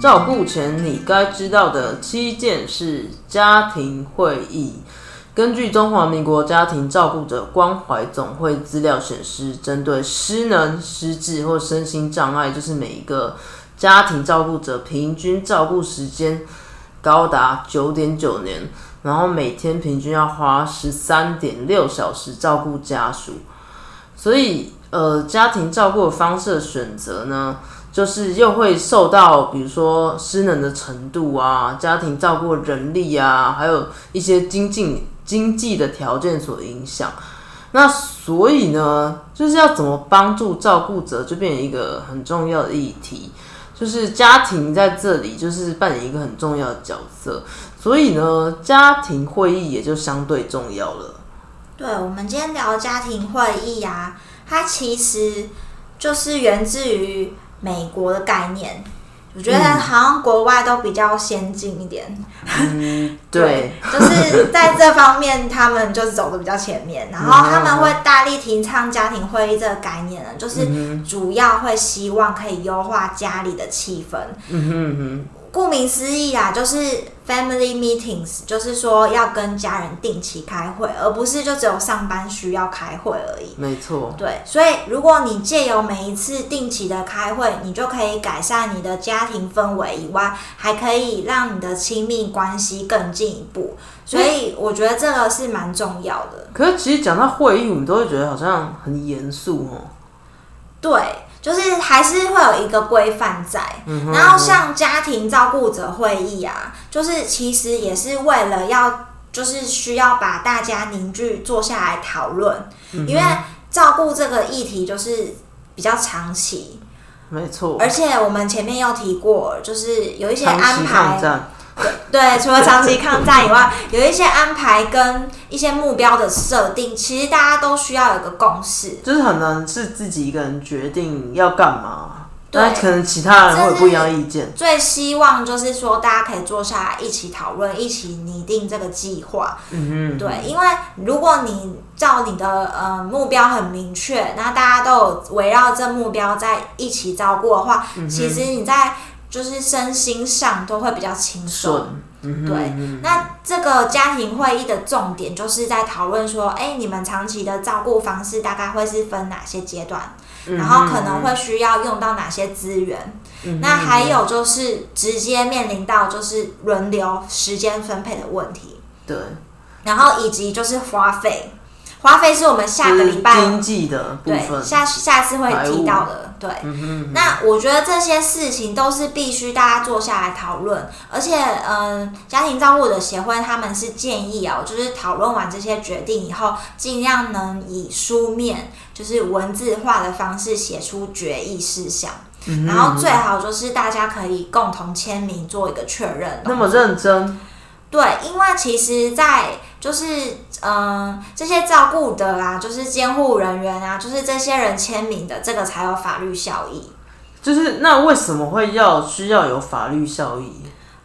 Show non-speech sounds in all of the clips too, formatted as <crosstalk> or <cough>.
照顾前你该知道的七件事：家庭会议。根据中华民国家庭照顾者关怀总会资料显示，针对失能、失智或身心障碍，就是每一个家庭照顾者平均照顾时间高达九点九年，然后每天平均要花十三点六小时照顾家属。所以，呃，家庭照顾的方式的选择呢，就是又会受到比如说失能的程度啊、家庭照顾人力啊，还有一些经济经济的条件所影响。那所以呢，就是要怎么帮助照顾者，就变成一个很重要的议题。就是家庭在这里就是扮演一个很重要的角色，所以呢，家庭会议也就相对重要了。对，我们今天聊家庭会议啊，它其实就是源自于美国的概念。我觉得好像国外都比较先进一点，嗯，对，就是在这方面他们就是走的比较前面，<laughs> 然后他们会大力提倡家庭会议这个概念呢，就是主要会希望可以优化家里的气氛。嗯哼嗯哼。顾名思义啊，就是 family meetings，就是说要跟家人定期开会，而不是就只有上班需要开会而已。没错，对，所以如果你借由每一次定期的开会，你就可以改善你的家庭氛围以外，还可以让你的亲密关系更进一步。所以我觉得这个是蛮重要的。可是其实讲到会议，我们都会觉得好像很严肃哦。对，就是还是会有一个规范在。嗯然后像家庭照顾者会议啊，就是其实也是为了要，就是需要把大家凝聚坐下来讨论，嗯因为照顾这个议题就是比较长期，没错，而且我们前面有提过，就是有一些安排，战，对，除了长期抗战以外，有一些安排跟一些目标的设定，其实大家都需要有个共识。就是很难是自己一个人决定要干嘛，对可能其他人会有不一样的意见。最希望就是说，大家可以坐下来一起讨论，一起拟定这个计划。嗯哼，对，因为如果你照你的呃目标很明确，那大家都有围绕这目标在一起照顾的话，嗯其实你在就是身心上都会比较轻松。嗯对。嗯那这个家庭会议的重点就是在讨论说，哎，你们长期的照顾方式大概会是分哪些阶段，哼然后可能会需要用到哪些资源。嗯那还有就是直接面临到就是轮流时间分配的问题，对，然后以及就是花费，花费是我们下个礼拜经济的部对分，下下次会提到的，对。那我觉得这些事情都是必须大家坐下来讨论，而且，嗯、家庭照顾者协会他们是建议哦，就是讨论完这些决定以后，尽量能以书面，就是文字化的方式写出决议事项，然后最好就是大家可以共同签名做一个确认。那么认真，对，因为其实，在就是嗯、呃这些照顾的啊，就是监护人员啊，就是这些人签名的，这个才有法律效益。就是那为什么会要需要有法律效益？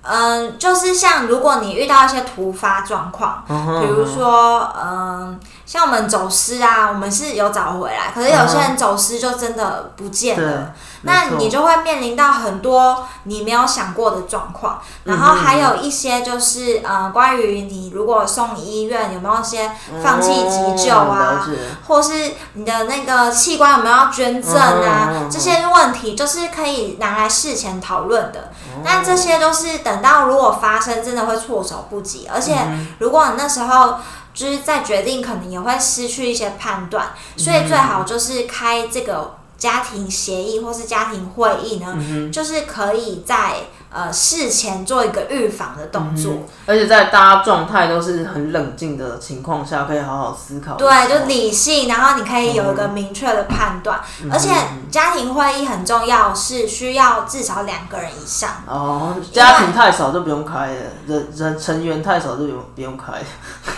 嗯，就是像如果你遇到一些突发状况，嗯比如说，嗯，像我们走失啊，我们是有找回来，可是有些人走失就真的不见了。对那你就会面临到很多你没有想过的状况，然后还有一些就是呃，关于你如果送医院有没有一些放弃急救哦啊或是你的那个器官有没有要捐赠啊，这些问题就是可以拿来事前讨论的。哦。那这些都是等到如果发生，真的会措手不及，而且嗯如果你那时候。就是在决定，可能也会失去一些判断，所嗯以最好就是开这个家庭协议或是家庭会议呢，嗯就是可以在呃事前做一个预防的动作。而且在大家状态都是很冷静的情况下，可以好好思考。对，就理性，然后你可以有一个明确的判断，嗯而且家庭会议很重要，是需要至少两个人以上。哦，家庭太少就不用开了，人人成员太少就不用不用开。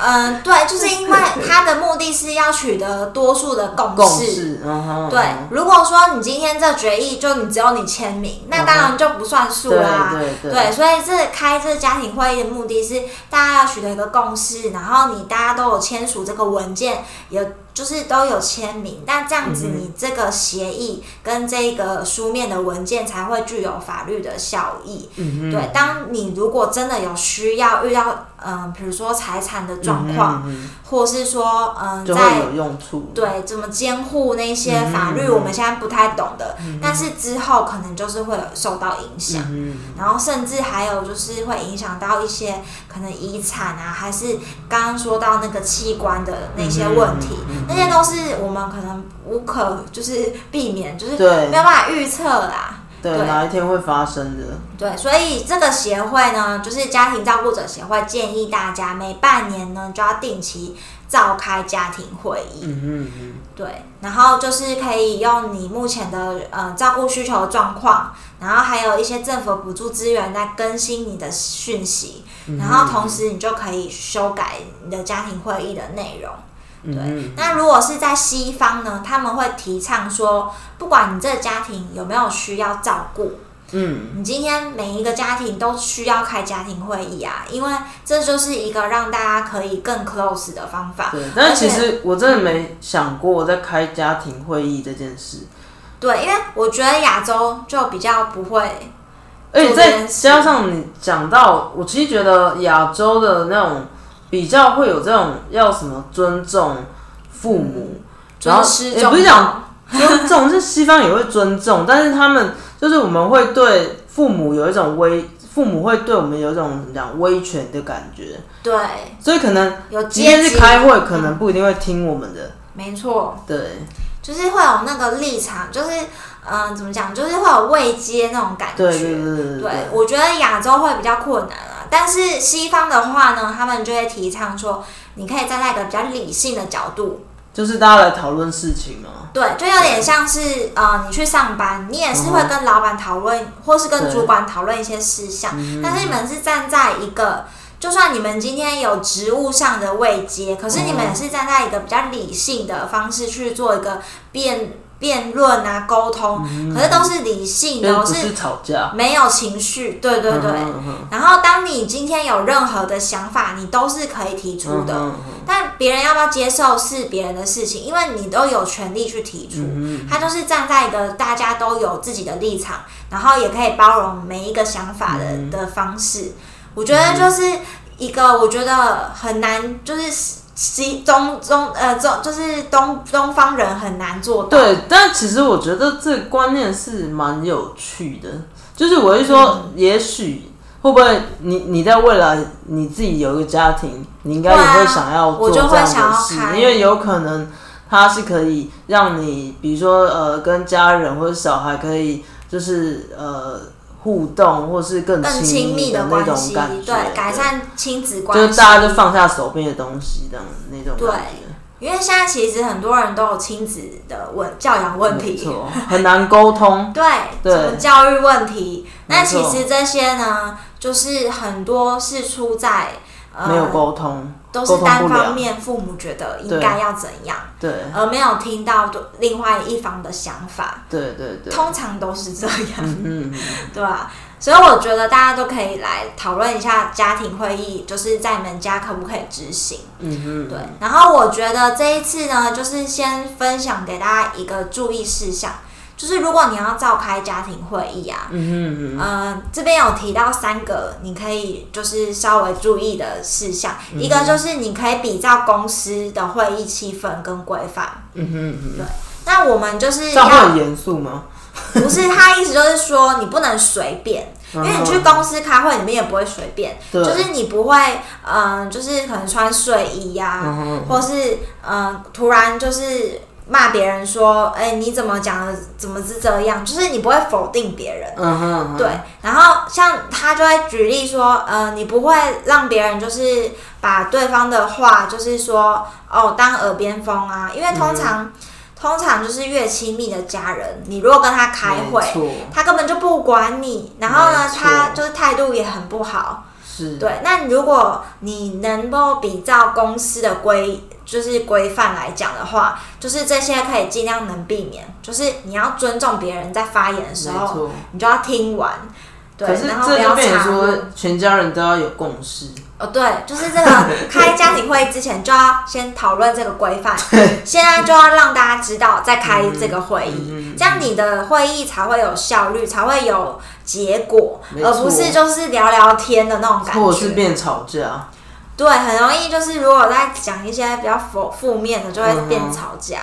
嗯，对，就是因为他的目的是要取得多数的共共识。对，如果说你今天这决议就你只有你签名，那当然就不算数啦。对对对，所以这开这家庭会议的目的是大家要取得一个共识，然后你大家都有签署这个文件，有就是都有签名，那这样子你这个协议跟这个书面的文件才会具有法律的效益。嗯对，当你如果真的有需要遇到嗯，比如说财产的状况，嗯或是说嗯，就在有用处。对，怎么监护那些法律，嗯我们现在不太懂的，但是之后可能就是会有受到影响，嗯然后甚至还有就是会影响到一些可能遗产啊，还是刚刚说到那个器官的那些问题，嗯那些都是我们可能无可就是避免，就是没有办法预测啦。对，哪一天会发生的？对，所以这个协会呢，就是家庭照顾者协会，建议大家每半年呢就要定期召开家庭会议。嗯嗯嗯，对，然后就是可以用你目前的呃照顾需求状况，然后还有一些政府补助资源来更新你的讯息，然后同时你就可以修改你的家庭会议的内容。对，嗯那如果是在西方呢，他们会提倡说，不管你这个家庭有没有需要照顾，嗯，你今天每一个家庭都需要开家庭会议啊，因为这就是一个让大家可以更 close 的方法。对。但是其实我真的没想过在开家庭会议这件事，对，因为我觉得亚洲就比较不会，而且再加上你讲到，我其实觉得亚洲的那种比较会有这种要什么尊重父母，然后也重不是讲道。尊重，是西方也会尊重，但是他们就是我们会对父母有一种威，父母会对我们有一种怎么讲威权的感觉，对，所以可能有即便是开会，可能不一定会听我们的。没错，对。就是会有那个立场，就是嗯、呃怎么讲，就是会有未接那种感觉。对对对对。对，我觉得亚洲会比较困难啊，但是西方的话呢，他们就会提倡说，你可以站在一个比较理性的角度，就是大家来讨论事情嘛。对，就有点像是呃，你去上班，你也是会跟老板讨论，或是跟主管讨论一些事项，但是你们是站在一个，就算你们今天有职务上的位阶，可是你们也是站在一个比较理性的方式去做一个辩辩论啊、沟通，可是都是理性的，就是吵架。没有情绪，对对对。嗯嗯然后，当你今天有任何的想法，你都是可以提出的。嗯但别人要不要接受是别人的事情，因为你都有权利去提出。嗯他就是站在一个大家都有自己的立场，然后也可以包容每一个想法的、嗯的方式。我觉得就是一个我觉得很难，就是西中中呃中就是东东方人很难做到。对，但其实我觉得这个观念是蛮有趣的。就是我是说，嗯也许会不会你你在未来你自己有一个家庭，你应该也会想要做我就这样会想要的事，因为有可能它是可以让你，比如说呃，跟家人或者小孩可以就是呃互动，或是更更亲亲密的那种关系，感觉，对，改善亲子关系，就是大家就放下手边的东西，这样那种对感觉。因为现在其实很多人都有亲子的问教养问题，很难沟通。<laughs> 对，对什么教育问题？那其实这些呢，就是很多是出在呃没有沟通，都是单方面父母觉得应该要怎样，对而没有听到另外一方的想法。对对对，通常都是这样，嗯嗯，<laughs> 对吧？所以我觉得大家都可以来讨论一下家庭会议，就是在你们家可不可以执行？嗯哼，对。然后我觉得这一次呢，就是先分享给大家一个注意事项，就是如果你要召开家庭会议啊，嗯哼嗯呃，这边有提到三个你可以就是稍微注意的事项，嗯一个就是你可以比照公司的会议气氛跟规范。嗯哼嗯哼，对那我们就是要很严肃吗？<laughs> 不是他意思就是说你不能随便，因为你去公司开会，你们也不会随便，就是你不会，嗯、就是可能穿睡衣呀、嗯或是嗯、突然就是骂别人说，哎、你怎么讲的，怎么是这样？就是你不会否定别人。嗯哼嗯哼，对，然后像他就会举例说，呃，你不会让别人就是把对方的话，就是说哦当耳边风啊，因为通常、通常就是越亲密的家人，你如果跟他开会，他根本就不管你，然后呢他就是态度也很不好。是，对，那如果你能够比照公司的规，就是规范来讲的话，就是这些可以尽量能避免，就是你要尊重别人在发言的时候。你就要听完。对可，是然后不要这就变成说，全家人都要有共识。哦，对，就是这个 <laughs> 开家庭会议之前就要先讨论这个规范，现在就要让大家知道再开这个会议，嗯这样你的会议才会有效率，才会有结果，而不是就是聊聊天的那种感觉。或者是。变吵架，对，很容易就是如果在讲一些比较负负面的，就会变吵架。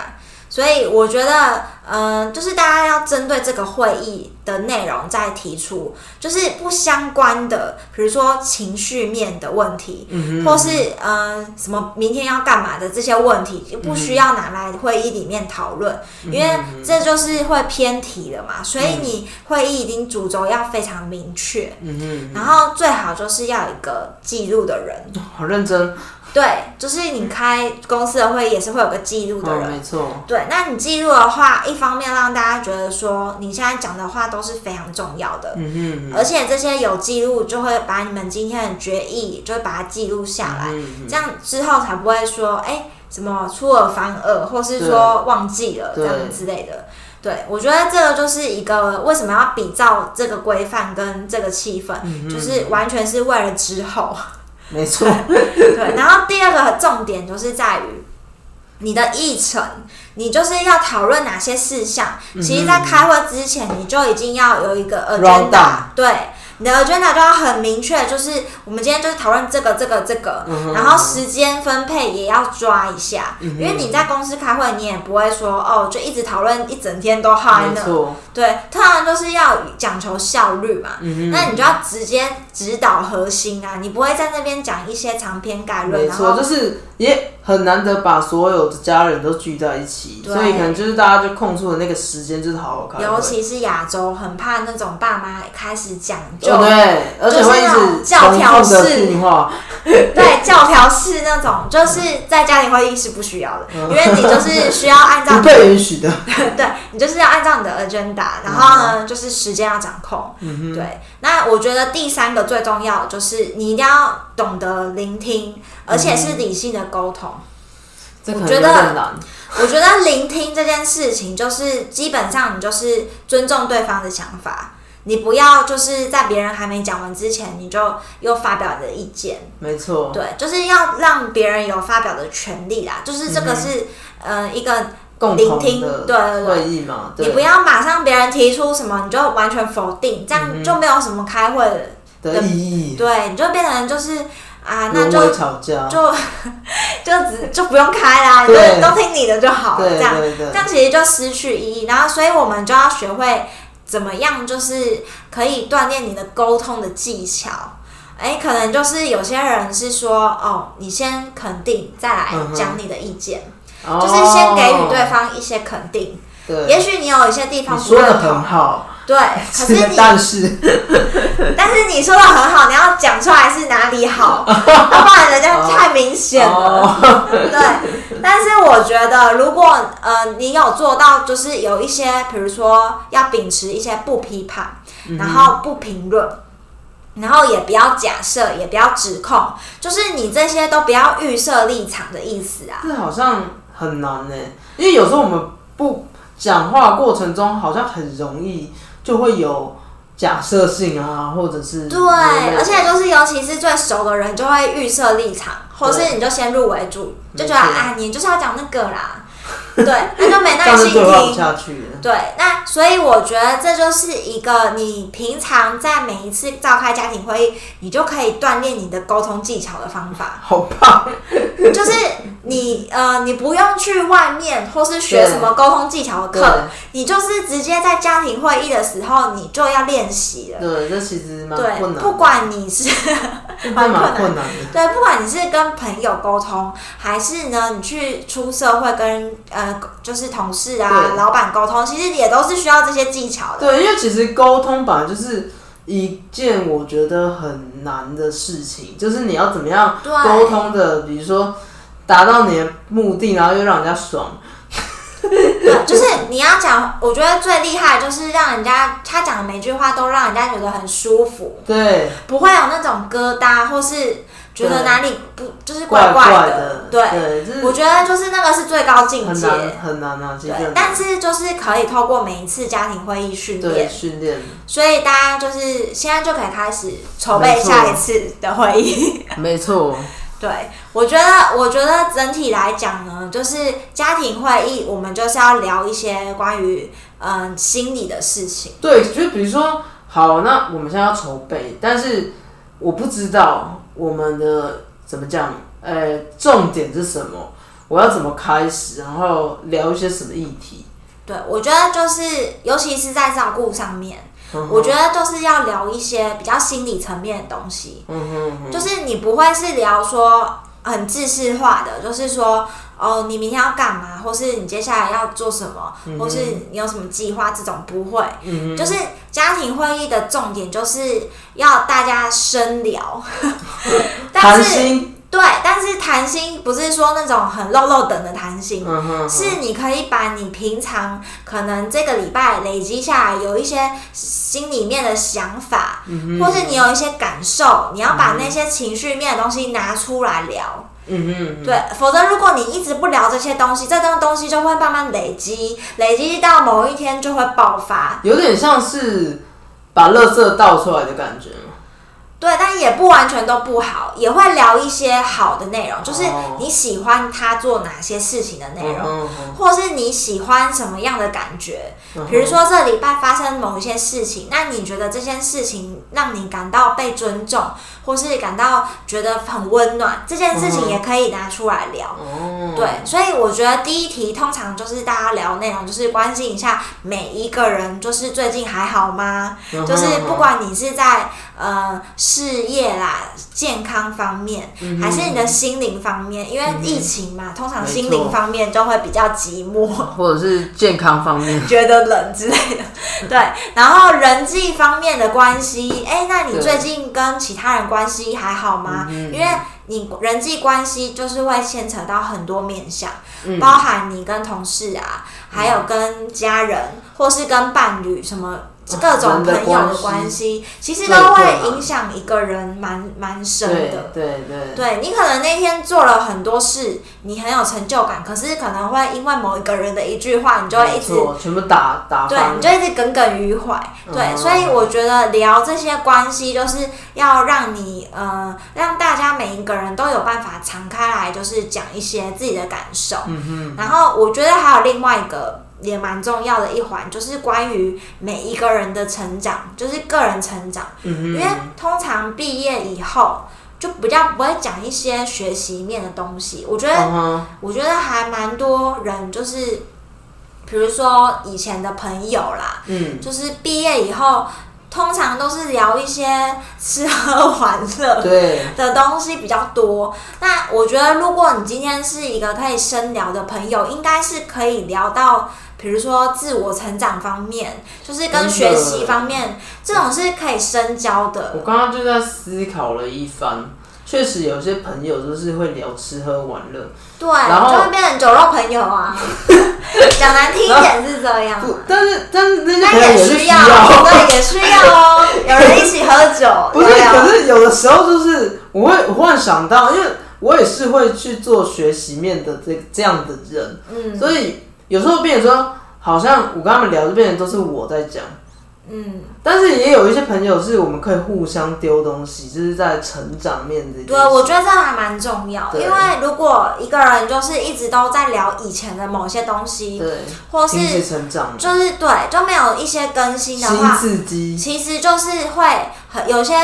所以我觉得，嗯、就是大家要针对这个会议的内容再提出，就是不相关的，比如说情绪面的问题，嗯或是呃什么明天要干嘛的这些问题，就不需要拿来会议里面讨论，嗯因为这就是会偏题了嘛。所以你会议已经主轴要非常明确，嗯然后最好就是要有一个记录的人。好认真，对，就是你开公司的会议也是会有个记录的哦，人。没错，对，那你记录的话，一方面让大家觉得说你现在讲的话都是非常重要的，嗯哼，而且这些有记录就会把你们今天的决议就会把它记录下来，嗯这样之后才不会说哎什么出尔反尔，或是说忘记了这样之类的。对，我觉得这个就是一个为什么要比照这个规范跟这个气氛，嗯就是完全是为了之后。没错，<laughs> 对，然后第二个重点就是在于你的议程，你就是要讨论哪些事项。其实，在开会之前，你就已经要有一个 agenda，对，你的 agenda 就要很明确，就是我们今天就是讨论这个、这个、这个，嗯然后时间分配也要抓一下，因为你在公司开会，你也不会说哦，就一直讨论一整天都耗在那。对，通常就是要讲求效率嘛。嗯那你就要直接指导核心啊，你不会在那边讲一些长篇概论，没错，就是也很难得把所有的家人都聚在一起，所以可能就是大家就空出的那个时间，就是好好看。尤其是亚洲，很怕那种爸妈开始讲究，哦对，而且会一直教条式话，<laughs> 对教条式那种，就是在家庭会议是不需要的，因为你就是需要按照 <laughs> 不被允许的。<laughs> 对你就是要按照你的 agenda，然后呢，就是时间要掌控。对，那我觉得第三个最重要就是你一定要懂得聆听，而且是理性的沟通。我觉得。我觉得聆听这件事情，就是基本上你就是尊重对方的想法，你不要就是在别人还没讲完之前，你就又发表你的意见。没错，对，就是要让别人有发表的权利啦。就是这个是、呃一个聆听的对对对会议嘛，对你不要马上别人提出什么你就完全否定，这样就没有什么开会的，的意义，对，你就变成就是啊，那就吵架。就 <laughs> 就只就不用开啦，<laughs> 就都听你的就好了，这样这样其实就失去意义。然后，所以我们就要学会怎么样，就是可以锻炼你的沟通的技巧。哎，可能就是有些人是说，哦，你先肯定，再来讲你的意见，哦就是先给予对方一些肯定。对，也许你有一些地方说的不认同，很好，对，可是你但是 <laughs> 但是你说的很好，你要讲出来是哪里好，<laughs> 要不然人家太明显了。哦，对，但是我觉得，如果呃你有做到，就是有一些，比如说要秉持一些不批判，然后不评论。然后也不要假设，也不要指控，就是你这些都不要预设立场的意思啊。这好像很难呢，因为有时候我们不讲话过程中，好像很容易就会有假设性啊，或者是对，而且就是尤其是最熟的人，就会预设立场，或是你就先入为主，就觉得啊，你就是要讲那个啦。对，那就没耐心听。下去对，那所以我觉得这就是一个你平常在每一次召开家庭会议，你就可以锻炼你的沟通技巧的方法。好棒！就是你呃，你不用去外面或是学什么沟通技巧的课，你就是直接在家庭会议的时候，你就要练习了。对，这其实蛮困难。不管你是 <laughs> 蛮困难的。对，不管你是跟朋友沟通，还是呢，你去出社会跟呃，就是同事啊、老板沟通，其实也都是需要这些技巧的。对，因为其实沟通本来就是一件我觉得很难的事情，就是你要怎么样沟通的，比如说达到你的目的，然后又让人家爽。<laughs> 对，就是你要讲，我觉得最厉害就是让人家他讲的每句话都让人家觉得很舒服，对，不会有那种疙瘩或是。觉得哪里不就是怪怪的？对，我觉得就是那个是最高境界，很难啊，对。但是就是可以透过每一次家庭会议训练，训练。所以大家就是现在就可以开始筹备下一次的会议。没错。对，我觉得，我觉得整体来讲呢，就是家庭会议，我们就是要聊一些关于嗯心理的事情。对，就比如说，好，那我们现在要筹备，但是我不知道。我们的怎么讲？呃，重点是什么？我要怎么开始？然后聊一些什么议题？对，我觉得就是，尤其是在照顾上面，我觉得就是要聊一些比较心理层面的东西。嗯哼，就是你不会是聊说很知识化的，就是说。哦，你明天要干嘛？或是你接下来要做什么？或是你有什么计划？这种不会，就是家庭会议的重点就是要大家深聊，<laughs> 谈心。对，但是谈心不是说那种很肉肉等的谈心，是你可以把你平常可能这个礼拜累积下来有一些心里面的想法，或是你有一些感受，你要把那些情绪面的东西拿出来聊。嗯嗯，对，否则如果你一直不聊这些东西，这东东西就会慢慢累积，累积到某一天就会爆发，有点像是把垃圾倒出来的感觉。对，但也不完全都不好，也会聊一些好的内容，就是你喜欢他做哪些事情的内容，或是你喜欢什么样的感觉。比如说这礼拜发生某一些事情，那你觉得这件事情让你感到被尊重，或是感到觉得很温暖，这件事情也可以拿出来聊。对，所以我觉得第一题通常就是大家聊内容，就是关心一下每一个人，就是最近还好吗？就是不管你是在。呃，事业啦，健康方面，还是你的心灵方面，因为疫情嘛，通常心灵方面就会比较寂寞，<laughs> 或者是健康方面 <laughs> 觉得冷之类的。<laughs> 对，然后人际方面的关系，哎，那你最近跟其他人关系还好吗？因为你人际关系就是会牵扯到很多面向，包含你跟同事啊，还有跟家人，或是跟伴侣什么。各种朋友的关系，其实都会影响一个人蛮蛮深的。对对，对你可能那天做了很多事，你很有成就感，可是可能会因为某一个人的一句话，你就会一直全部打打对，你就一直耿耿于怀。对，所以我觉得聊这些关系，就是要让你呃，让大家每一个人都有办法敞开来，就是讲一些自己的感受。嗯哼。然后我觉得还有另外一个。也蛮重要的一环，就是关于每一个人的成长，就是个人成长。因为通常毕业以后，就比较不会讲一些学习面的东西。我觉得，我觉得还蛮多人，就是比如说以前的朋友啦，嗯，就是毕业以后。通常都是聊一些吃喝玩乐的东西比较多。那我觉得，如果你今天是一个可以深聊的朋友，应该是可以聊到，比如说自我成长方面，就是跟学习方面，这种是可以深交的。我刚刚就在思考了一番。确实有些朋友就是会聊吃喝玩乐，对，然后就会变成酒肉朋友啊。<laughs> 讲难听一点是这样，但是但是那些朋友也需要，对，也需要哦。<laughs> 有人一起喝酒，不是？可是有的时候就是我会忽然想到，因为我也是会去做学习面的这这样的人，嗯，所以有时候变成说，好像我跟他们聊，就变成都是我在讲。嗯，但是也有一些朋友是我们可以互相丢东西，就是在成长面这对，我觉得这还蛮重要，因为如果一个人就是一直都在聊以前的某些东西，对，或是成长，就是对，就没有一些更新的新话，刺激，其实就是会很有些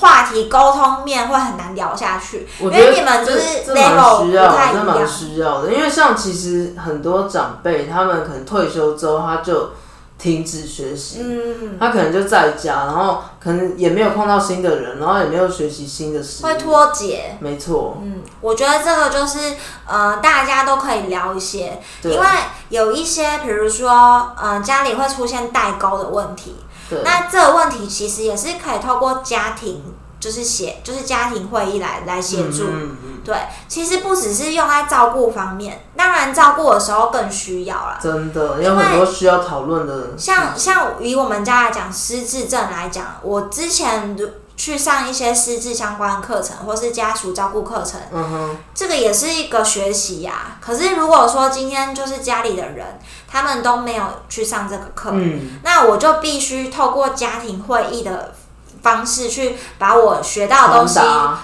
话题沟通面会很难聊下去，因为你们就是 level 不太一这蛮样。需要的。因为像其实很多长辈，他们可能退休之后他就停止学习，嗯，他可能就在家，然后可能也没有碰到新的人，然后也没有学习新的事。会脱节。没错，嗯，我觉得这个就是呃，大家都可以聊一些，因为有一些，比如说呃，家里会出现代沟的问题，对，那这个问题其实也是可以透过家庭，就是协，就是家庭会议来来协助。嗯嗯嗯对，其实不只是用在照顾方面，当然照顾的时候更需要啦。真的有很多需要讨论的，像像以我们家来讲，失智症来讲，我之前去上一些师资相关的课程，或是家属照顾课程，嗯哼，这个也是一个学习呀、可是如果说今天就是家里的人，他们都没有去上这个课，嗯，那我就必须透过家庭会议的方式去把我学到的东西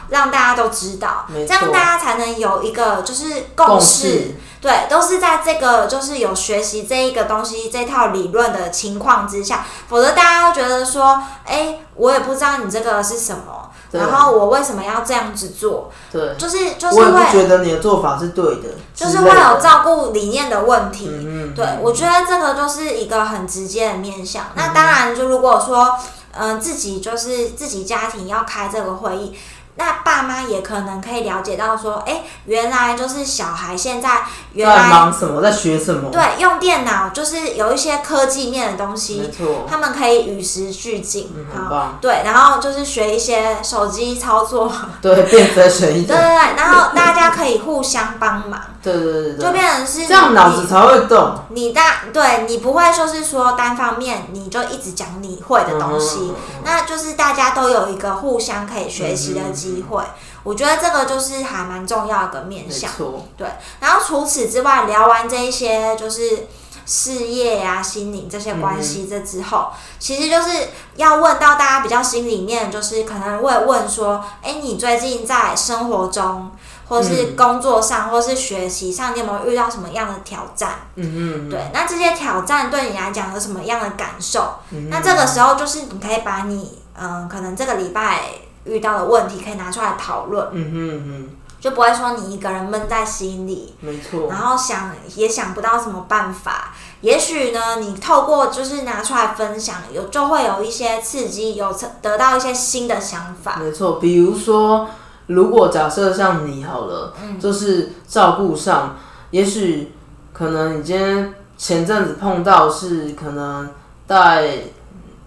让大家都知道，这样大家才能有一个就是共共识。对，都是在这个就是有学习这一个东西这套理论的情况之下，否则大家都觉得说，哎，我也不知道你这个是什么，对然后我为什么要这样子做，对，就是就是我也不会觉得你的做法是对的，就是会有照顾理念的问题。嗯嗯，对，我觉得这个就是一个很直接的面向。那当然，就如果说，嗯、自己就是自己家庭要开这个会议，那爸妈也可能可以了解到说，哎、原来就是小孩现在原在来忙什么，在学什么，对用电脑，就是有一些科技面的东没西，错，他们可以与时俱进。嗯，很好棒，对，然后就是学一些手机操作，<laughs> 对，变 fashion 一点，对对对，然后大家可以互相帮忙，对对对对。就，变成是这样脑子才会动，你大对你不会就是说单方面你就一直讲你会的东西，那就是大家都有一个互相可以学习的机会。我觉得这个就是还蛮重要的面向。对，然后除此之外，聊完这一些就是事业呀、心灵这些关系这之后，其实就是要问到大家比较心里面，就是可能会问说，哎，你最近在生活中，或是嗯工作上，或是学习上，你有没有遇到什么样的挑战？嗯嗯，对，那这些挑战对你来讲有什么样的感受？嗯那这个时候就是你可以把你嗯，可能这个礼拜遇到的问题可以拿出来讨论，嗯哼嗯就不会说你一个人闷在心里，没错。然，后想也想不到什么办法。也许呢，你透过就是拿出来分享，有就会有一些刺激，有得到一些新的想法。没错，比如说，如果假设像你好了，嗯。就是照顾上，也许可能你今天前阵子碰到是可能带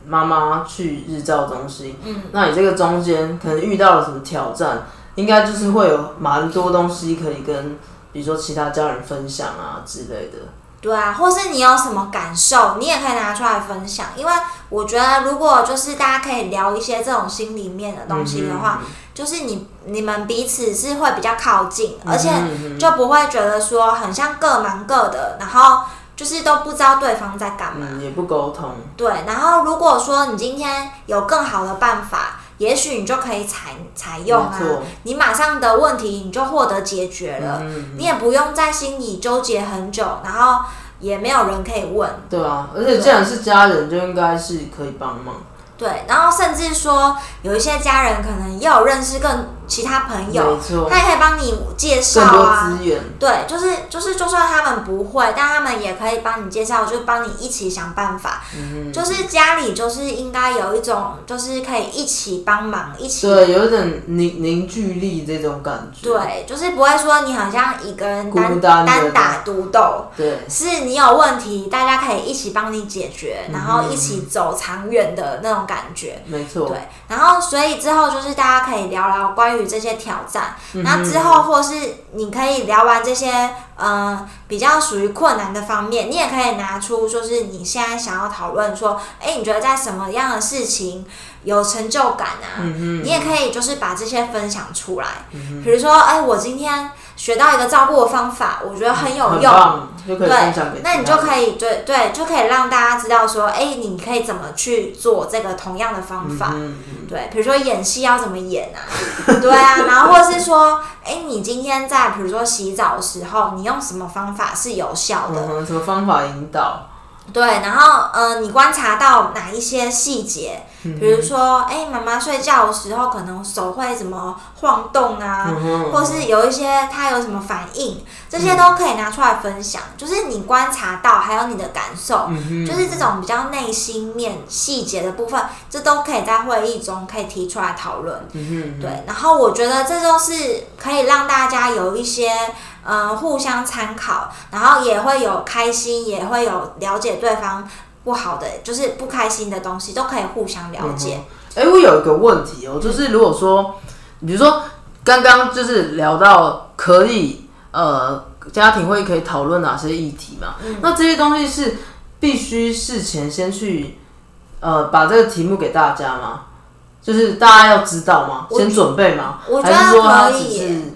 妈妈去日照中心，嗯，那你这个中间可能遇到了什么挑战，应该就是会有蛮多东西可以跟，比如说其他家人分享啊之类的。对啊，或是你有什么感受，你也可以拿出来分享。因为我觉得，如果就是大家可以聊一些这种心里面的东西的话，嗯就是你你们彼此是会比较靠近，而且就不会觉得说很像各忙各的，然后就是都不知道对方在干嘛。嗯也不沟通，对，然后如果说你今天有更好的办法，也许你就可以采采用啊，你马上的问题你就获得解决了，嗯，你也不用在心里纠结很久，然后也没有人可以问。对啊，而且既然是家人，就应该是可以帮忙。对，然后甚至说有一些家人可能也有认识更其他朋友他也可以帮你介绍啊。资源。对，就是就是，就算他们不会，但他们也可以帮你介绍，就帮你一起想办法。嗯就是家里就是应该有一种，就是可以一起帮忙，一起对，有一种凝凝聚力这种感觉。对，就是不会说你好像一个人单孤单打独斗，对是你有问题，大家可以一起帮你解决，嗯然后一起走长远的那种感觉。没错。对，然后所以之后就是大家可以聊聊关于这些挑战，嗯那之后或是你可以聊完这些呃比较属于困难的方面，你也可以拿出就是你现在想要讨论说，哎，你觉得在什么样的事情有成就感啊？嗯你也可以就是把这些分享出来，比如说，哎，我今天学到一个照顾的方法，我觉得很有用。棒，就可以分享给那你就可以对对，就可以让大家知道说，哎、你可以怎么去做这个同样的方法。嗯嗯对，比如说演戏要怎么演啊？<laughs> 对啊，然后或是说，哎、你今天在比如说洗澡的时候，你用什么方法是有效的？嗯，什么方法引导？对，然后呃，你观察到哪一些细节？嗯比如说，哎、妈妈睡觉的时候可能手会怎么晃动啊，或是有一些她有什么反应，这些都可以拿出来分享。就是你观察到，还有你的感受，嗯就是这种比较内心面细节的部分，这都可以在会议中可以提出来讨论。对，然后我觉得这就是可以让大家有一些嗯、呃互相参考，然后也会有开心，也会有了解对方不好的，就是不开心的东西，都可以互相了解。哎、我有一个问题哦，就是如果说，比如说刚刚就是聊到可以呃家庭会可以讨论哪些议题嘛，嗯那这些东西是必须事前先去呃把这个题目给大家吗？就是大家要知道吗？先准备吗？我觉得还是说他只可以耶是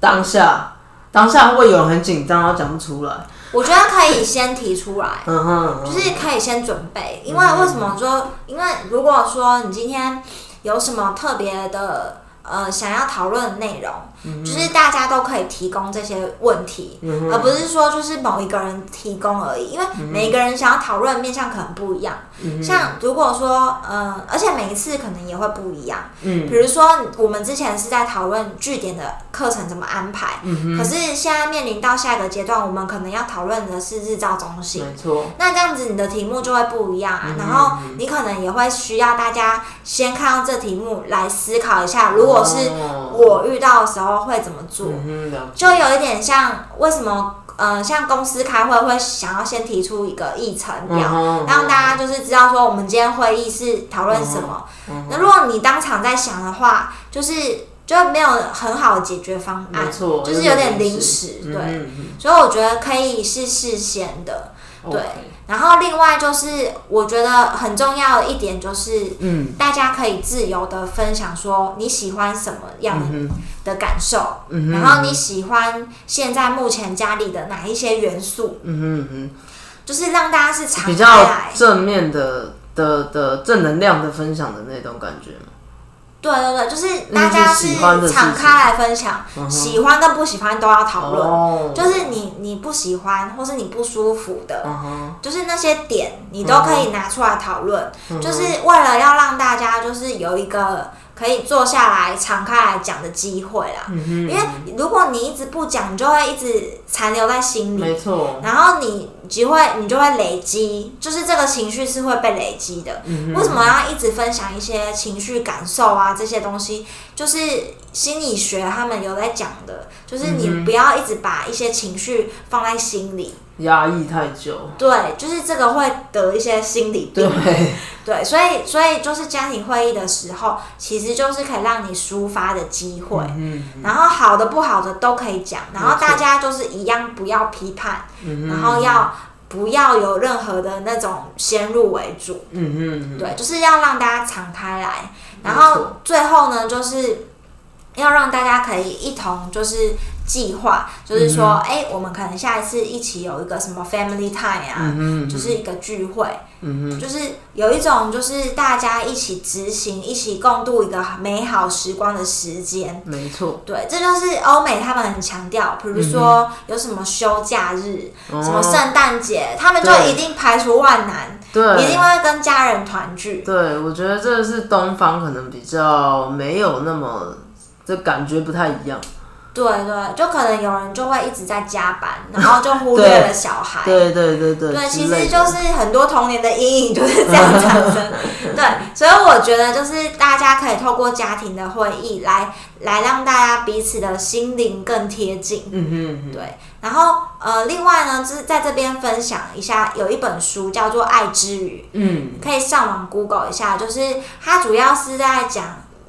当下当下会有人很紧张，然后讲不出来？我觉得可以先提出来。嗯哼，嗯就是可以先准备，因为为什么说？因为如果说你今天有什么特别的呃想要讨论的内容，就是大家都可以提供这些问题，嗯而不是说就是某一个人提供而已。因为每一个人想要讨论的面向可能不一样。嗯像如果说呃，而且每一次可能也会不一样。嗯比如说我们之前是在讨论据点的课程怎么安排，嗯可是现在面临到下一个阶段，我们可能要讨论的是日照中心。没错，那这样子你的题目就会不一样啊，嗯然后你可能也会需要大家先看到这题目来思考一下，如果是哦我遇到的时候会怎么做，就有一点像为什么呃，像公司开会会想要先提出一个议程表，嗯让大家就是知道说我们今天会议是讨论什么。嗯那如果你当场在想的话，就是就没有很好的解决方案，没错，就是有点临时，对。所以我觉得可以是事先的。嗯对然后另外就是，我觉得很重要的一点就是，嗯大家可以自由的分享说你喜欢什么样的感受，嗯然后你喜欢现在目前家里的哪一些元素，嗯哼嗯就是让大家是比较。正面的的的正能量的分享的那种感觉嘛。对对对，就是大家嗯是敞开来分享，嗯喜欢跟不喜欢都要讨论。哦，就是你你不喜欢或是你不舒服的，嗯，就是那些点，你都可以拿出来讨论，嗯就是为了要让大家就是有一个可以坐下来敞开来讲的机会啦。因为如果你一直不讲，你就会一直残留在心里，没错，然后你就会你就会累积，就是这个情绪是会被累积的。嗯为什么要一直分享一些情绪感受啊这些东西？就是心理学他们有在讲的，就是你不要一直把一些情绪放在心里。压抑太久，对，就是这个会得一些心理病。对，对，所以所以就是家庭会议的时候，其实就是可以让你抒发的机会。嗯然后好的不好的都可以讲，然后大家就是一样不要批判，嗯然后要不要有任何的那种先入为主，嗯嗯，对，就是要让大家敞开来，然后最后呢，就是要让大家可以一同就是计划，就是说，哎、我们可能下一次一起有一个什么 family time 啊，就是一个聚会，就是有一种就是大家一起执行、一起共度一个美好时光的时间。没错，对，这就是欧美他们很强调，比如说有什么休假日、哦。什么圣诞节，他们就一定排除万难，对，一定会跟家人团聚。对，我觉得这是东方可能比较没有那么，这感觉不太一样。对对，就可能有人就会一直在加班，然后就忽略了小孩。对对对对，对，其实就是很多童年的阴影就是这样产生。<laughs> 对，所以我觉得就是大家可以透过家庭的会议来来让大家彼此的心灵更贴近。嗯哼嗯哼，对，然后呃，另外呢，就是在这边分享一下，有一本书叫做《爱之语》，嗯可以上网 Google 一下，就是它主要是在讲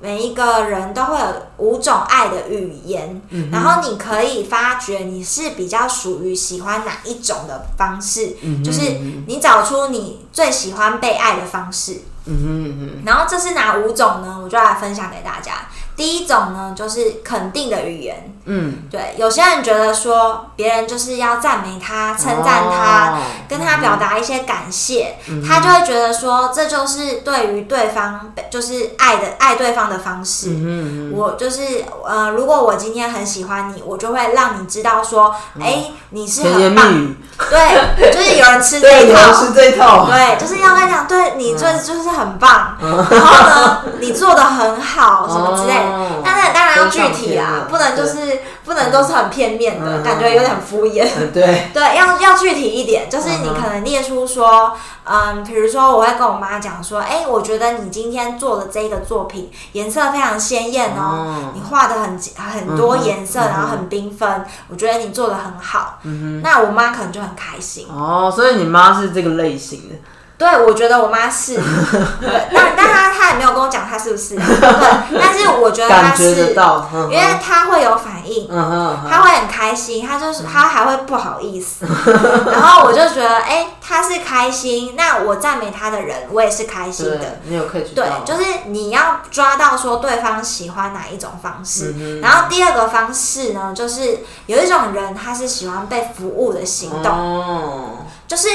每一个人都会有五种爱的语言，嗯然后你可以发觉你是比较属于喜欢哪一种的方式，嗯就是你找出你最喜欢被爱的方式。嗯哼嗯，然后这是哪五种呢？我就来分享给大家。第一种呢，就是肯定的语言，嗯，对，有些人觉得说别人就是要赞美他、称赞他，哦。跟他表达一些感谢，嗯。他就会觉得说这就是对于对方就是爱的爱对方的方式。嗯嗯我就是呃，如果我今天很喜欢你，我就会让你知道说，哎、你是很棒，语，对，就是有人吃这，一套。<laughs> 吃这一套，对，就是要跟你讲，对你这就是很棒，<laughs> 然后呢，你做的很好，什么之类但是当然要具体啊不能就是不能都是很片面的，嗯感觉有点敷衍。嗯对，对，<laughs> 要要具体一点，就是你可能列出说，嗯，比如说我会跟我妈讲说，哎、我觉得你今天做的这个作品颜色非常鲜艳哦，哦你画的很很多颜色，嗯然后很缤纷，我觉得你做的很好。嗯那我妈可能就很开心。哦，所以你妈是这个类型的，对，我觉得我妈是，<laughs> 但但她她也没有跟我讲她是不是啊，对，但是我觉得她是因为她会有反应，她会很开心，她就是她还会不好意思，<laughs> 然后我就觉得，哎、她是开心，那我赞美她的人，我也是开心的。对，你有 catch 对，，就是你要抓到说对方喜欢哪一种方式，嗯。然后第二个方式呢，就是有一种人他是喜欢被服务的行动，哦，就是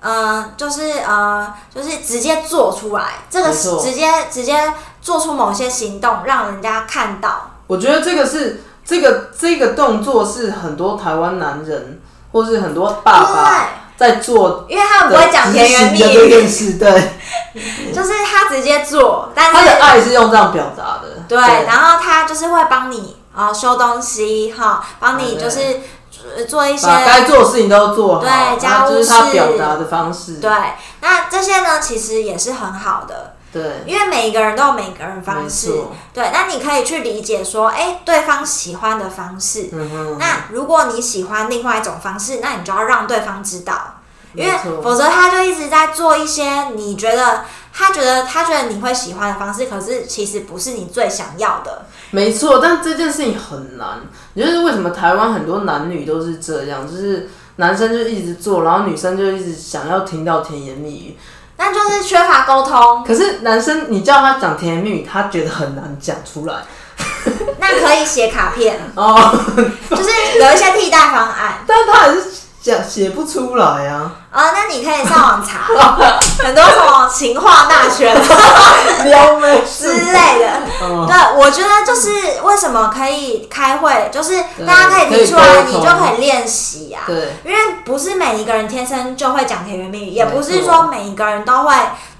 呃，就是呃，就是直接做出来，这个是直接直接做出某些行动，让人家看到。我觉得这个是这个这个动作是很多台湾男人或是很多爸爸在做，因为他们不会讲甜言蜜语，对，<laughs> 就是他直接做，但他的爱是用这样表达的，对，然后他就是会帮你呃修东西哈，帮你就是呃做一些把该做的事情都做好，对就是他事表达的方式，对，那这些呢其实也是很好的。对，因为每一个人都有每个人方式，对，那你可以去理解说，哎，对方喜欢的方式，嗯哼，那如果你喜欢另外一种方式，那你就要让对方知道，因为否则他就一直在做一些你觉得他觉得他觉得你会喜欢的方式，可是其实不是你最想要的。没错，但这件事情很难。你就是为什么台湾很多男女都是这样，就是男生就一直做，然后女生就一直想要听到甜言蜜语。那就是缺乏沟通，可是男生你叫他讲甜言蜜语，他觉得很难讲出来。那可以写卡片，<laughs> 哦，就是有一些替代方案。<laughs> 但他还是讲写不出来啊。啊、那你可以上网查，<laughs> 很多什么情话大全。撩妹之类的。嗯，对，我觉得就是为什么可以开会，就是大家可以提出来，你就可以练习啊。对，因为不是每一个人天生就会讲甜言蜜语，也不是说每一个人都会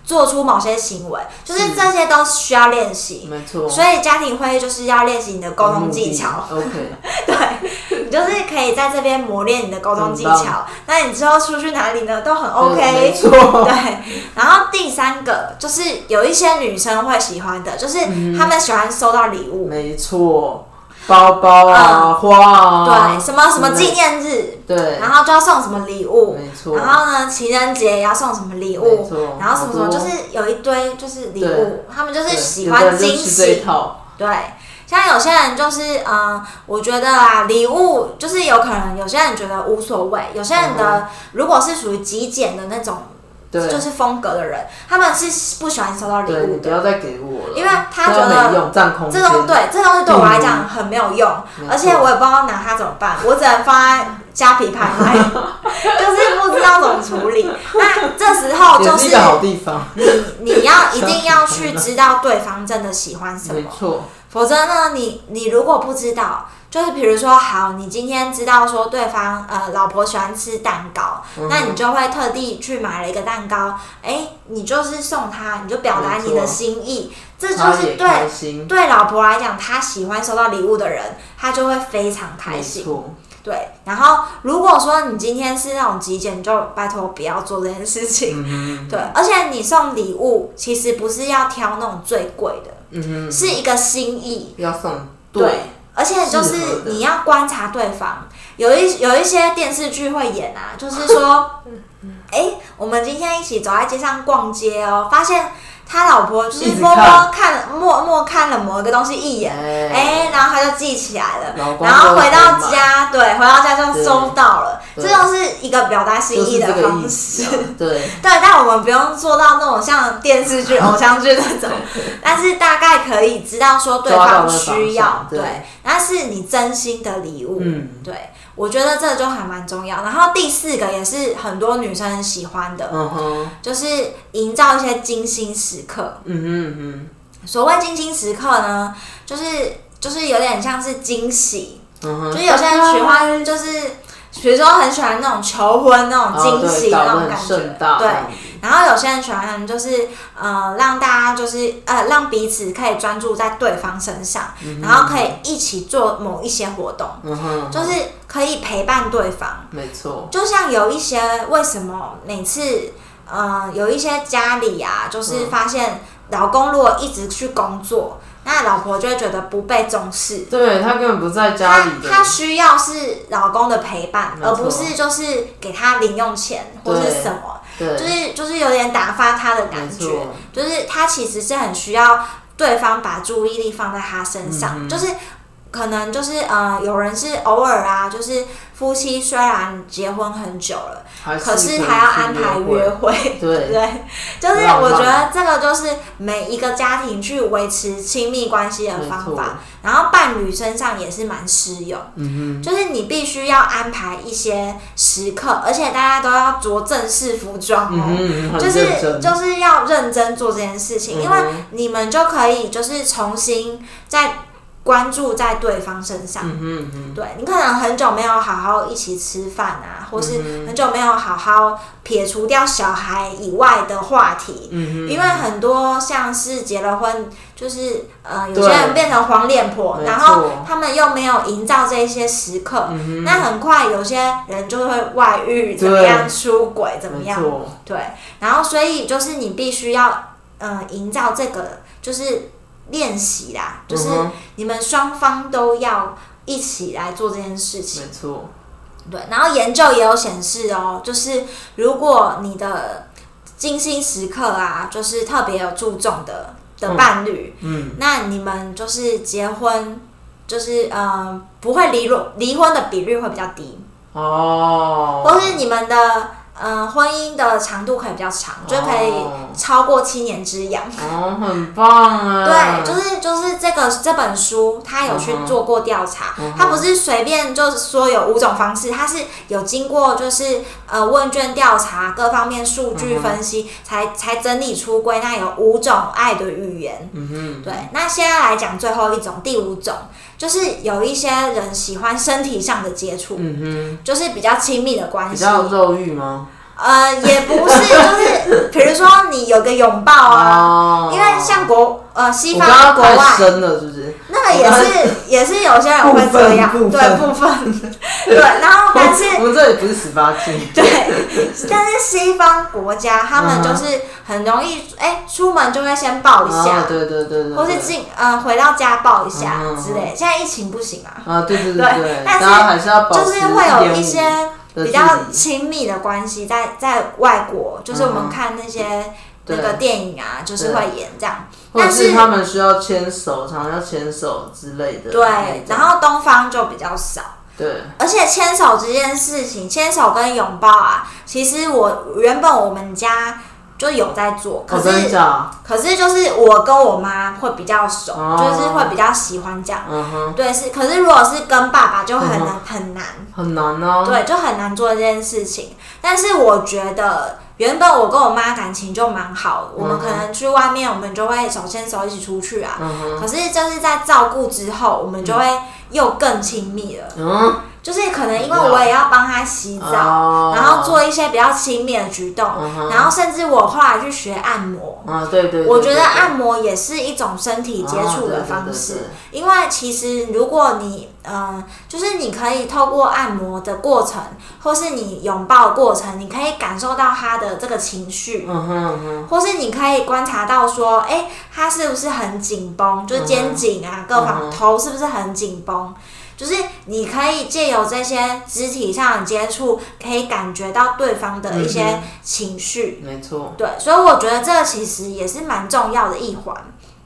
做出某些行为，就是是这些都需要练习。没错。所以家庭会议就是要练习你的沟通技巧，OK，<laughs> 对，你就是可以在这边磨练你的沟通技巧。那你之后出去哪里呢，都很对没 OK。错。<laughs> 对，然后第三个就是有一些女生会喜欢的，就是嗯她们喜欢收到礼物，没错，包包啊，花啊，对，什么什么纪念日，对，然后就要送什么礼物，没错，然后呢，情人节也要送什么礼没物，错，然后什么什么，就是有一堆就是礼物，他们就是喜欢惊喜，对。像有些人就是，嗯，我觉得啊，礼物就是有可能有些人觉得无所谓，有些人的如果是属于极简的那种，就是风格的人，他们是不喜欢收到礼物的。不要再给我了，因为他觉得，这间，东对这东西对我来讲很没有用，而且我也不知道拿它怎么办，我只能放在虾皮拍卖，<laughs> 就是不知道怎么处理。那这时候就是你你要一定要去知道对方真的喜欢什么，没错，否则呢，你你如果不知道，就是比如说，好，你今天知道说对方呃老婆喜欢吃蛋糕，嗯。那你就会特地去买了一个蛋糕，哎，你就是送他，你就表达你的心意，这就是对，对老婆来讲，她喜欢收到礼物的人，她就会非常开心。错，对，然后如果说你今天是那种极简，就拜托不要做这件事情。嗯，对，而且你送礼物其实不是要挑那种最贵的，嗯哼，是一个心意。要送对，而且就是你要观察对方。有一有一些电视剧会演啊，<laughs> 就是说，哎、我们今天一起走在街上逛街哦，发现他老婆就是一直默默看。看默默看了某一个东西一眼，哎、哎，然后他就记起来了，然后回到家，对，回到家就对。收到了。这就是一个表达心意的方式。对 <laughs> 对，但我们不用做到那种像电视剧、<laughs> 偶像剧那种，但是大概可以知道说对方需要，对，那是你真心的礼物。嗯，对，我觉得这就还蛮重要。然后第四个也是很多女生喜欢的，嗯哼，就是营造一些精心时刻。嗯哼哼。所谓精心时刻呢，就是就是有点像是惊喜，就是有些人喜欢，就是比如说很喜欢那种求婚那种惊喜那种感觉，对。然后有些人喜欢就是呃让大家就是呃让彼此可以专注在对方身上，然后可以一起做某一些活动，就是可以陪伴对方。没错，就像有一些为什么每次呃有一些家里啊，就是发现。老公如果一直去工作，那老婆就会觉得不被重视。对她根本不在家里。他需要是老公的陪伴，而不是就是给他零用钱或是什么。对，就是就是有点打发他的感觉。就是他其实是很需要对方把注意力放在他身上。就是可能就是呃，有人是偶尔啊，就是夫妻虽然结婚很久了。可是还要安排约会，对 <laughs> 对，就是我觉得这个就是每一个家庭去维持亲密关系的方法，然后伴侣身上也是蛮适用。嗯哼，就是你必须要安排一些时刻，而且大家都要着正式服装哦，就是就是要认真做这件事情，因为你们就可以就是重新再。关注在对方身上，对你可能很久没有好好一起吃饭啊，或是很久没有好好撇除掉小孩以外的话题，因为很多像是结了婚，就是呃有些人变成黄脸婆，然后他们又没有营造这些时刻，那很快有些人就会外遇，怎么样出轨，怎么样？对，然后所以就是你必须要呃营造这个就是。练习啦，就是你们双方都要一起来做这件事情。没错，对。然后研究也有显示哦，就是如果你的精心时刻啊，就是特别有注重的的伴侣，嗯，那你们就是结婚，就是呃，不会离离离婚的比率会比较低哦，或是你们的。嗯，婚姻的长度可以比较长，就可以超过七年之痒。哦，很棒啊！对，就是就是这个这本书，他有去做过调查，他不是随便就是说有五种方式，他是有经过就是呃问卷调查各方面数据分析，才才整理出归纳有五种爱的语言。嗯哼，对。那现在来讲最后一种，第五种。就是有一些人喜欢身体上的接触，嗯哼，就是比较亲密的关系，比较肉欲吗？呃，也不是，<laughs> 就是比如说你有个拥抱啊，因为像国呃西方国外，深了是不是？那个也是也是有些人会这样，对部分，<laughs> 对，然后但是我们这里不是十八禁，<laughs> 对，但是西方国家他们就是很容易，哎，出门就会先抱一下，对对对对，或是进呃回到家抱一下之类。现在疫情不行啊，啊对对对，但是还是要就是会有一些。比较亲密的关系，在在外国，就是我们看那些那个电影啊，就是会演这样。但是他们需要牵手，常常要牵手之类的。对，然后东方就比较少。对，而且牵手这件事情，牵手跟拥抱啊，其实我原本我们家。就有在做，可是可是就是我跟我妈会比较熟，就是会比较喜欢这样。对，是可是如果是跟爸爸就很难很难很难哦。对，就很难做这件事情。但是我觉得原本我跟我妈感情就蛮好，我们可能去外面，我们就会手牵手一起出去啊。可是就是在照顾之后，我们就会又更亲密了。嗯。就是可能因为我也要帮他洗澡，然后做一些比较亲密的举动，然后甚至我后来去学按摩。啊，对对。我觉得按摩也是一种身体接触的方式，因为其实如果你嗯，就是你可以透过按摩的过程，或是你拥抱过程，你可以感受到他的这个情绪，嗯哼或是你可以观察到说，哎，他是不是很紧绷，就是肩颈啊各方头是不是很紧绷。就是你可以借由这些肢体上的接触，可以感觉到对方的一些情绪。没错。对，所以我觉得这其实也是蛮重要的一环。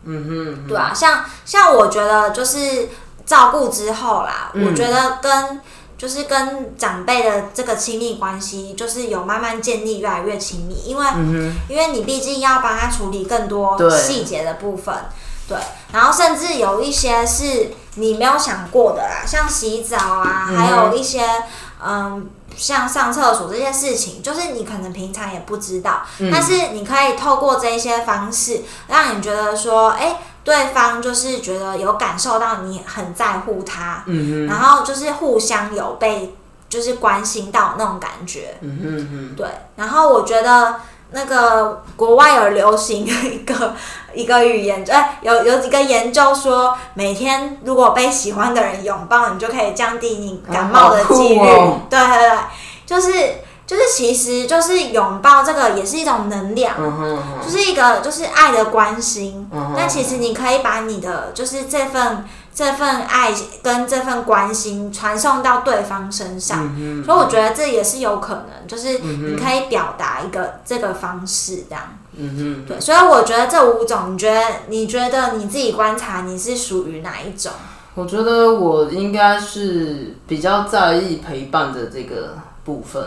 嗯哼。对啊，像像我觉得就是照顾之后啦，我觉得跟。就是跟长辈的这个亲密关系，就是有慢慢建立越来越亲密，因为、因为你毕竟要帮他处理更多细节的部分，对，然后甚至有一些是你没有想过的啦，像洗澡啊，还有一些嗯。像上厕所这些事情，就是你可能平常也不知道，但是你可以透过这些方式，让你觉得说，哎、对方就是觉得有感受到你很在乎他，嗯然后就是互相有被就是关心到那种感觉，哼，嗯哼对。然后我觉得那个国外有流行一个 <laughs> 一个语言，哎，有有几个研究说，每天如果被喜欢的人拥抱，你就可以降低你感冒的几率。对对对，就是就是，其实就是拥抱这个也是一种能量。嗯，嗯，就是一个就是爱的关心，那其实你可以把你的就是这份这份爱跟这份关心传送到对方身上，嗯所以我觉得这也是有可能，就是你可以表达一个这个方式这样。嗯对，所以我觉得这五种，你觉得你觉得你自己观察你是属于哪一种？我觉得我应该是比较在意陪伴的这个部分。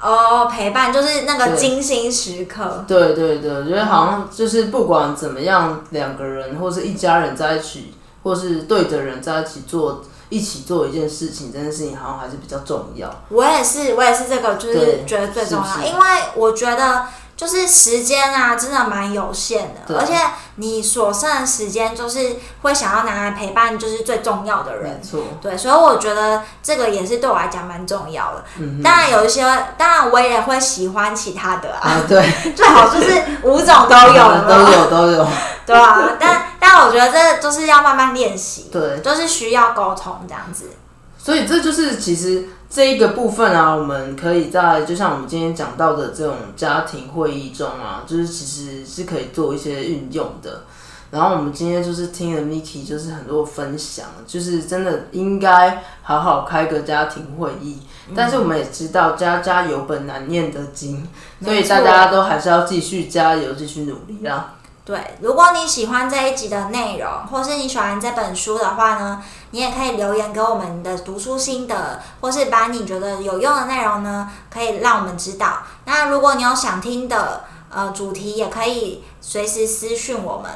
哦，陪伴就是那个精心时刻。对对对，我觉得好像就是不管怎么样，两个人或是一家人在一起，或是对的人在一起做一起做一件事情，这件事情好像还是比较重要。我也是，我也是这个，就是觉得最重要，是是因为我觉得就是时间啊，真的蛮有限的，而且你所剩的时间就是会想要拿来陪伴，就是最重要的人没。错，对，所以我觉得这个也是对我来讲蛮重要的。嗯当然有一些，当然我也会喜欢其他的啊，啊，对，<laughs> 最好就是五种都有 <laughs> 都有？有都有，对啊，但但我觉得这就是要慢慢练习，对，就是需要沟通这样子。所以这就是其实这一个部分啊，我们可以在就像我们今天讲到的这种家庭会议中啊，就是其实是可以做一些运用的。然后我们今天就是听了 Miki 就是很多分享，就是真的应该好好开个家庭会议。但是我们也知道家家有本难念的经，所以大家都还是要继续加油，继续努力啦。对，如果你喜欢这一集的内容，或是你喜欢这本书的话呢，你也可以留言给我们的读书心得，或是把你觉得有用的内容呢，可以让我们知道。那如果你有想听的呃主题，也可以随时私讯我们。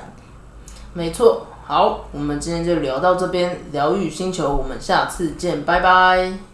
没错，好，我们今天就聊到这边，疗愈星球，我们下次见，拜拜。